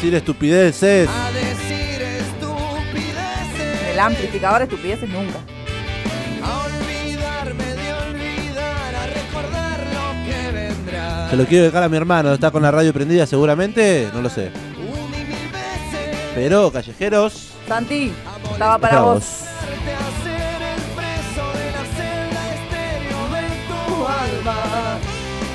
decir estupideces. A decir estupideces. El amplificador estupideces nunca. A olvidarme de olvidar, a recordar lo que vendrá. Se lo quiero dejar a mi hermano, está con la radio prendida seguramente, no lo sé. Pero, callejeros, Santi, estaba para vos. alma.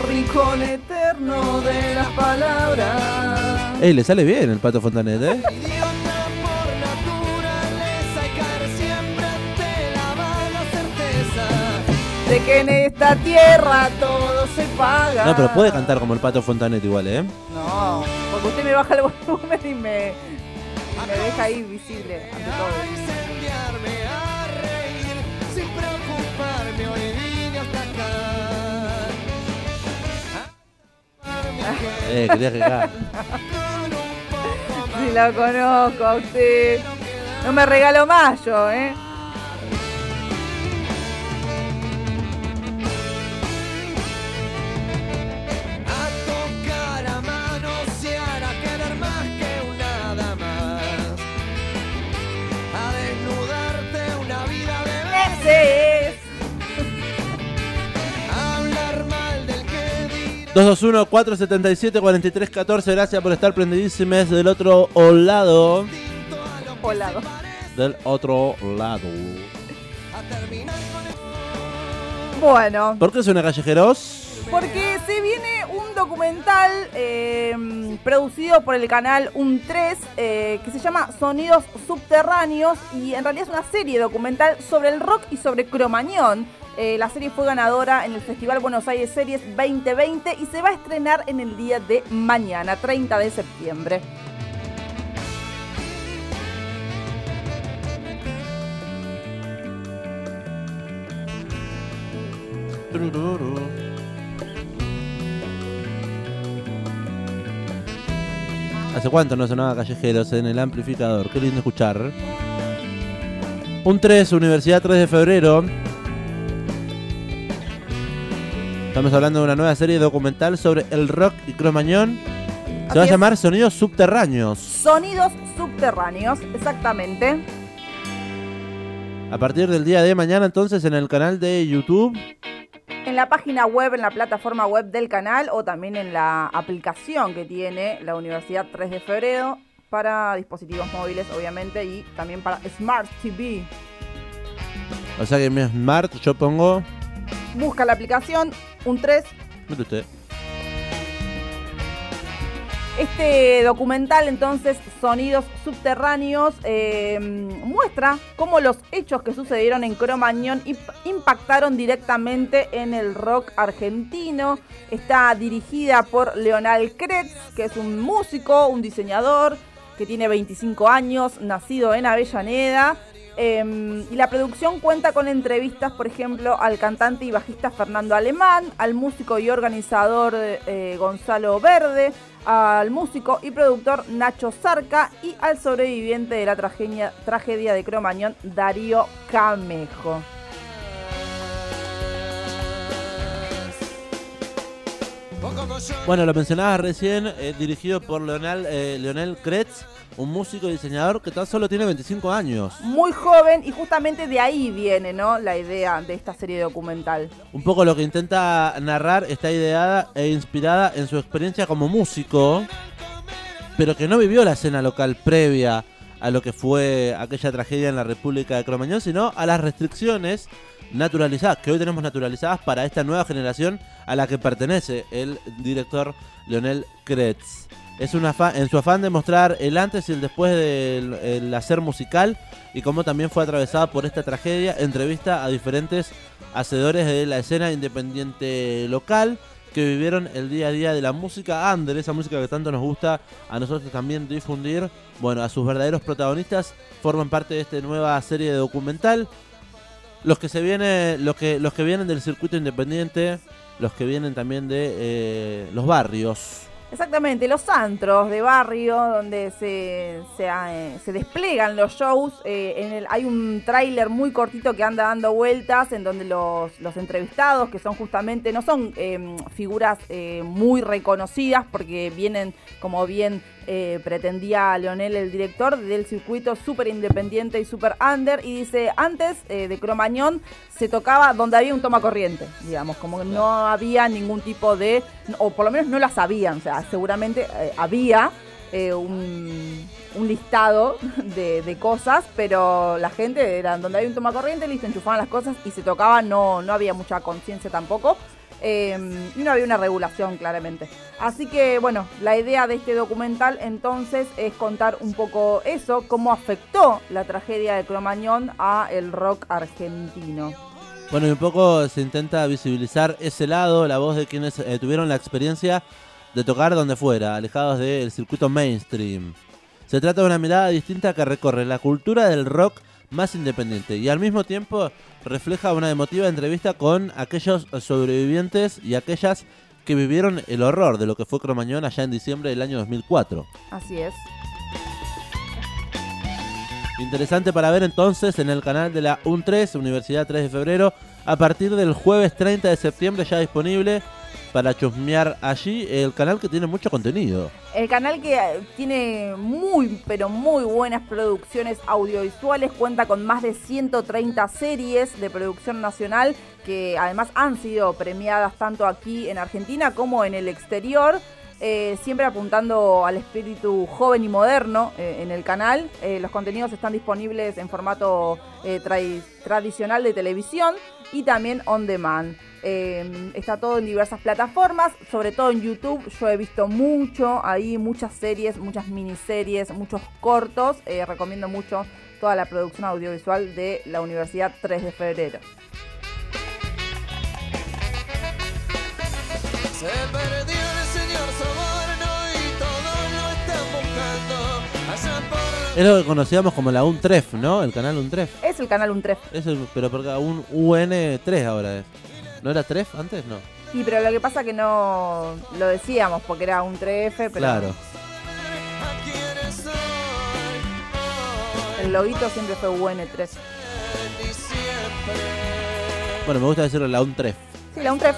Rincón eterno de las palabras. Ey, le sale bien el pato Fontanet, ¿eh? Idiota por naturaleza y caer siempre ante la vaga certeza. De que en esta tierra todo se paga. No, pero puede cantar como el pato Fontanet igual, ¿eh? No, porque usted me baja el volumen y me, y me deja ahí visible ante A todo. Eh, quería más Si lo conozco a usted. No me regalo más yo, ¿eh? 221-477-4314, gracias por estar prendidísimes del otro lado. Hola. Del otro lado. Bueno, ¿Por qué suena callejeros? porque se viene un documental eh, producido por el canal Un3 eh, que se llama Sonidos Subterráneos y en realidad es una serie documental sobre el rock y sobre Cromañón. Eh, la serie fue ganadora en el Festival Buenos Aires Series 2020 y se va a estrenar en el día de mañana, 30 de septiembre. ¿Hace cuánto no sonaba callejeros en el amplificador? Qué lindo escuchar. Un 3, Universidad 3 de febrero. Estamos hablando de una nueva serie documental sobre el rock y cromañón. Se Así va a es. llamar Sonidos Subterráneos. Sonidos Subterráneos, exactamente. A partir del día de mañana, entonces, en el canal de YouTube. En la página web, en la plataforma web del canal o también en la aplicación que tiene la Universidad 3 de Febrero para dispositivos móviles, obviamente, y también para Smart TV. O sea que en mi Smart yo pongo. Busca la aplicación, un 3. Mire usted. Este documental, entonces, Sonidos Subterráneos, eh, muestra cómo los hechos que sucedieron en Cromañón imp- impactaron directamente en el rock argentino. Está dirigida por Leonal Kretz, que es un músico, un diseñador, que tiene 25 años, nacido en Avellaneda. Eh, y la producción cuenta con entrevistas, por ejemplo, al cantante y bajista Fernando Alemán, al músico y organizador eh, Gonzalo Verde, al músico y productor Nacho Zarca y al sobreviviente de la tragedia, tragedia de Cromañón, Darío Camejo. Bueno, lo mencionabas recién, eh, dirigido por Leonel, eh, Leonel Kretz, un músico y diseñador que tan solo tiene 25 años. Muy joven y justamente de ahí viene ¿no? la idea de esta serie documental. Un poco lo que intenta narrar está ideada e inspirada en su experiencia como músico, pero que no vivió la escena local previa a lo que fue aquella tragedia en la República de Cromañón, sino a las restricciones naturalizadas, que hoy tenemos naturalizadas para esta nueva generación a la que pertenece el director Leonel Kretz. Es un afán, en su afán de mostrar el antes y el después del el hacer musical y cómo también fue atravesada por esta tragedia, entrevista a diferentes hacedores de la escena independiente local que vivieron el día a día de la música under, esa música que tanto nos gusta a nosotros también difundir. Bueno, a sus verdaderos protagonistas forman parte de esta nueva serie de documental. Los que se viene, los que, los que vienen del circuito independiente, los que vienen también de eh, los barrios. Exactamente, los antros de barrio donde se, se, eh, se desplegan los shows. eh, en el, hay un tráiler muy cortito que anda dando vueltas en donde los, los entrevistados, que son justamente, no son eh, figuras eh, muy reconocidas porque vienen, como bien eh, pretendía Leonel, el director, del circuito súper independiente y súper under. Y dice, antes eh, de Cromañón se tocaba donde había un toma corriente, digamos, como que no había ningún tipo de, o por lo menos no la sabían, o sea, seguramente eh, había eh, un, un listado de, de cosas, pero la gente era donde hay un toma corriente, listo, enchufaban las cosas y se tocaba, no, no había mucha conciencia tampoco. Eh, y no había una regulación claramente. Así que bueno, la idea de este documental entonces es contar un poco eso, cómo afectó la tragedia de Cromañón a el rock argentino. Bueno, y un poco se intenta visibilizar ese lado, la voz de quienes eh, tuvieron la experiencia de tocar donde fuera, alejados del circuito mainstream. Se trata de una mirada distinta que recorre la cultura del rock más independiente y al mismo tiempo refleja una emotiva entrevista con aquellos sobrevivientes y aquellas que vivieron el horror de lo que fue Cromañón allá en diciembre del año 2004. Así es. Interesante para ver entonces en el canal de la UN3, Universidad 3 de Febrero, a partir del jueves 30 de septiembre ya disponible para chusmear allí el canal que tiene mucho contenido. El canal que eh, tiene muy, pero muy buenas producciones audiovisuales, cuenta con más de 130 series de producción nacional que además han sido premiadas tanto aquí en Argentina como en el exterior. eh, siempre apuntando al espíritu joven y moderno eh, en el canal. Los contenidos están disponibles en formato tradicional de televisión y también on demand. Eh, está todo en diversas plataformas, sobre todo en YouTube. Yo he visto mucho ahí, muchas series, muchas miniseries, muchos cortos. Eh, recomiendo mucho toda la producción audiovisual de la Universidad 3 de Febrero. Se perdió el señor Soborno y todos lo están buscando. Allá por Es lo que conocíamos como la UNTREF, ¿no? El canal UNTREF. Es el canal Untref. Es el- pero porque un UN3 ahora es. ¿No era TREF antes? No. Sí, pero lo que pasa que no lo decíamos porque era un 3F, pero Claro. el loguito siempre fue UN3. en diciembre. Bueno, me gusta decirlo la UNTREF. Sí, la Untref.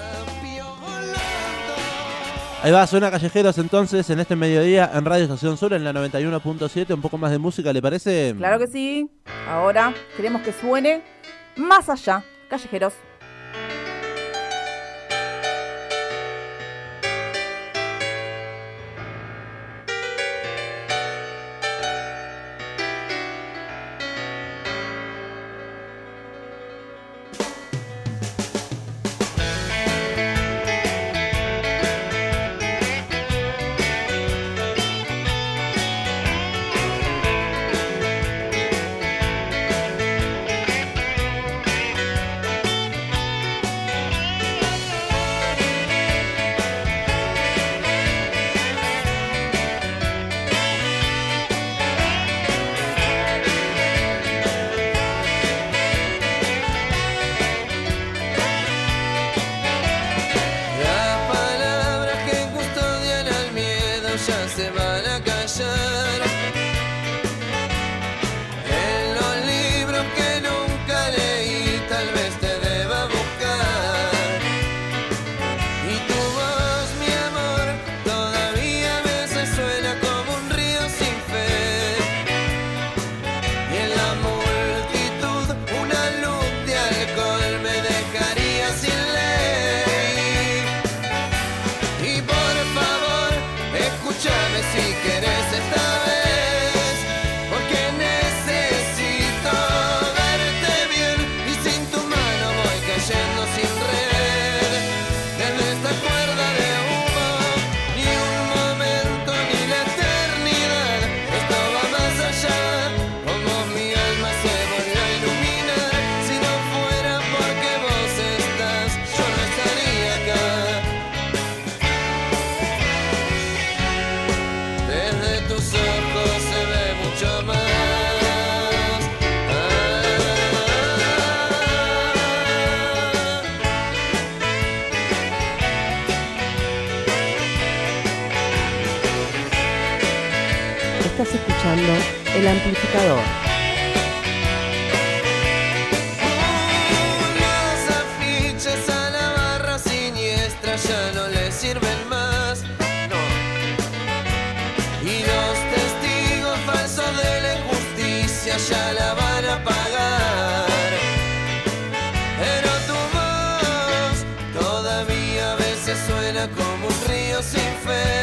Ahí va, suena Callejeros entonces en este mediodía en Radio Estación Sur en la 91.7. Un poco más de música, ¿le parece? Claro que sí. Ahora queremos que suene más allá, callejeros. Ya se van a callar. Estás escuchando El Amplificador. Las afiches a la barra siniestra ya no le sirven más. No. Y los testigos falsos de la injusticia ya la van a pagar. Pero tu voz todavía a veces suena como un río sin fe.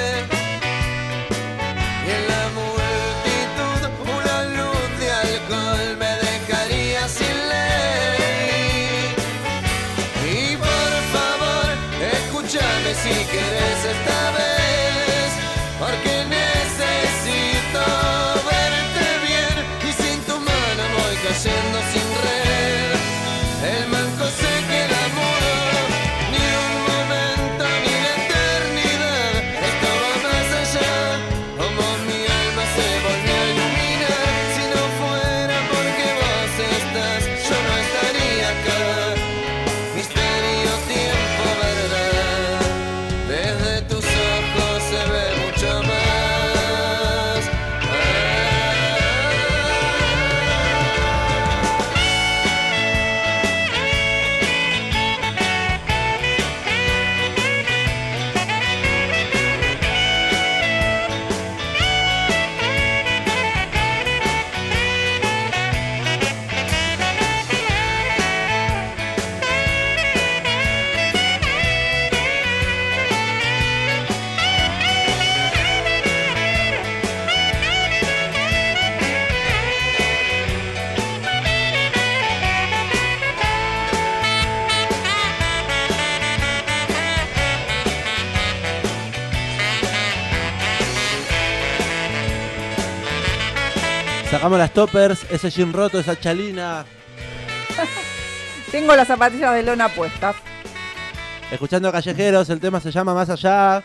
Sacamos las toppers, ese jean roto, esa chalina. Tengo las zapatillas de lona puestas. Escuchando a callejeros, el tema se llama Más Allá.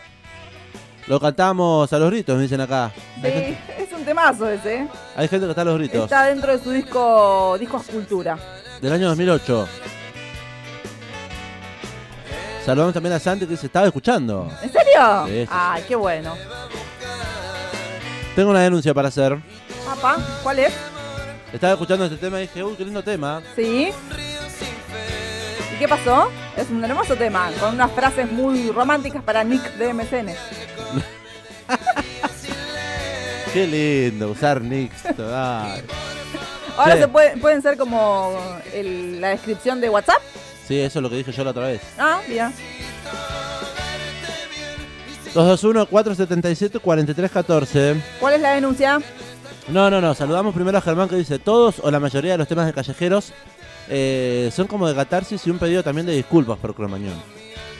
Lo cantamos a los gritos, me dicen acá. Sí, gente, es un temazo ese. ¿eh? hay gente que está a los gritos. Está dentro de su disco Disco Escultura. Del año 2008. Saludamos también a Santi que se estaba escuchando. ¿En serio? Sí, sí, sí. Ay, qué bueno. Tengo una denuncia para hacer. Papá, ¿cuál es? Estaba escuchando este tema y dije, uy, qué lindo tema. Sí. ¿Y qué pasó? Es un hermoso tema, con unas frases muy románticas para Nick de MCN. Qué lindo usar. Ay. Ahora Sí. se puede- pueden ser como el- la descripción de WhatsApp. Sí, eso es lo que dije yo la otra vez. Ah, mira. 221-477-4314. ¿Cuál es la denuncia? No, no, no. Saludamos primero a Germán que dice, todos o la mayoría de los temas de callejeros eh, son como de catarsis y un pedido también de disculpas por Cromañón.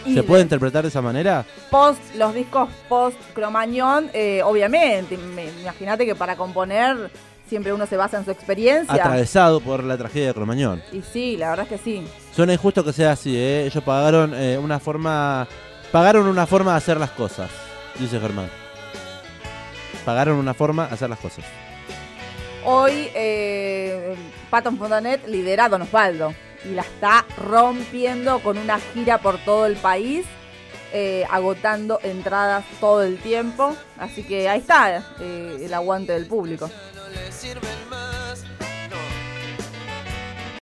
¿Se de- puede interpretar de esa manera? Post, los discos post Cromañón, eh, obviamente. me- Imagínate que para componer siempre uno se basa en su experiencia. Atravesado por la tragedia de Cromañón. Y sí, la verdad es que sí. Suena injusto que sea así, ¿eh? Ellos pagaron eh, una forma... Pagaron una forma de hacer las cosas, dice Germán. Pagaron una forma de hacer las cosas. Hoy eh, Patton Fontanet lidera a Don Osvaldo y la está rompiendo con una gira por todo el país, eh, agotando entradas todo el tiempo. Así que ahí está eh, el aguante del público.